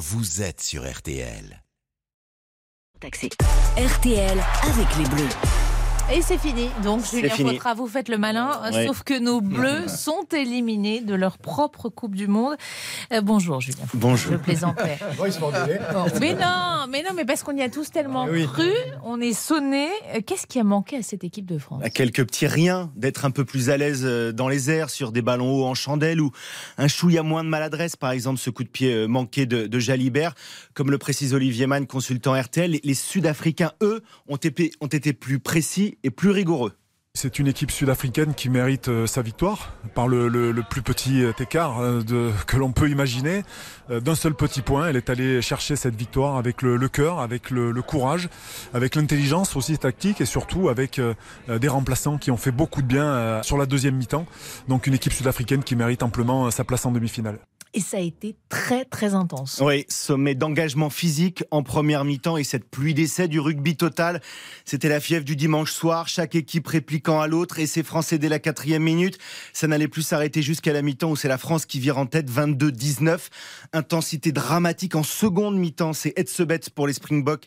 vous êtes sur RTL. Taxi. RTL avec les Bleus. Et c'est fini. Donc, Julien. Fautra, vous faites le malin. Sauf que nos Bleus sont éliminés de leur propre Coupe du Monde. Euh, bonjour, Julien. Bonjour. Je plaisantais. Bon, ils mais non, mais non, mais parce qu'on y a tous tellement oui. cru, on est sonné. Qu'est-ce qui a manqué à cette équipe de France? À quelques petits riens, d'être un peu plus à l'aise euh, dans les airs sur des ballons hauts en chandelle ou un chouïa moins de maladresse, par exemple ce coup de pied euh, manqué de, de Jalibert. Comme le précise Olivier Mann, consultant RTL, les, les Sud-Africains, eux, ont été, ont été plus précis et plus rigoureux. C'est une équipe sud-africaine qui mérite euh, sa victoire par le, plus petit euh, écart euh, que l'on peut imaginer. D'un seul petit point, elle est allée chercher cette victoire avec le, cœur, avec le, courage, avec l'intelligence aussi tactique et surtout avec des remplaçants qui ont fait beaucoup de bien sur la deuxième mi-temps. Donc une équipe sud-africaine qui mérite amplement sa place en demi-finale. Et ça a été très, très intense. Oui, sommet d'engagement physique en première mi-temps et cette pluie d'essais du rugby total. C'était la fièvre du dimanche soir, chaque équipe répliquant à l'autre et ces Français dès la quatrième minute. Ça n'allait plus s'arrêter jusqu'à la mi-temps où c'est la France qui vire en tête 22-19. Intensité dramatique en seconde mi-temps. C'est Edsebet pour les Springboks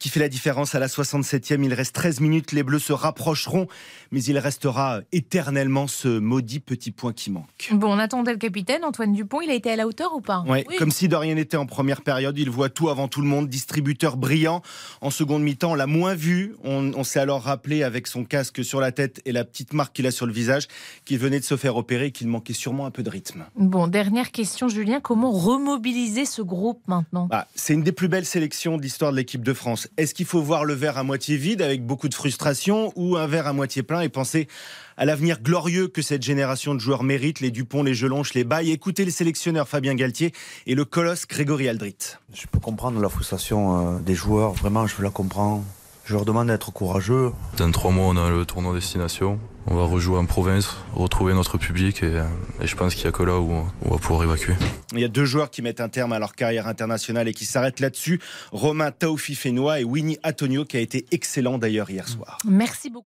qui fait la différence à la 67e. Il reste 13 minutes. Les Bleus se rapprocheront, mais il restera éternellement ce maudit petit point qui manque. Bon, on attendait le capitaine, Antoine Dupont. Il a été à la hauteur ou pas? Ouais, Oui. comme si de rien n'était en première période. Il voit tout avant tout le monde. Distributeur brillant. En seconde mi-temps, on l'a moins vu. On, on s'est alors rappelé avec son casque sur la tête et la petite marque qu'il a sur le visage qu'il venait de se faire opérer et qu'il manquait sûrement un peu de rythme. Bon, dernière question, Julien. Comment remobiliser ce groupe maintenant? Bah, c'est une des plus belles sélections de l'histoire de l'équipe de France. Est-ce qu'il faut voir le verre à moitié vide avec beaucoup de frustration ou un verre à moitié plein et penser à l'avenir glorieux que cette génération de joueurs mérite, les Dupont, les Gelonche, les Baye Écoutez le sélectionneur Fabien Galtier et le colosse Grégory Aldrit. Je peux comprendre la frustration euh, des joueurs, vraiment, je la comprends. Je leur demande d'être courageux. Dans trois mois, on a le tournoi destination. On va rejouer en province, retrouver notre public et, euh, et je pense qu'il n'y a que là où on va pouvoir évacuer. Il y a deux joueurs qui mettent un terme à leur carrière internationale et qui s'arrêtent là-dessus. Romain Taoufi Fenois et Winnie Antonio qui a été excellent d'ailleurs hier soir. Merci beaucoup.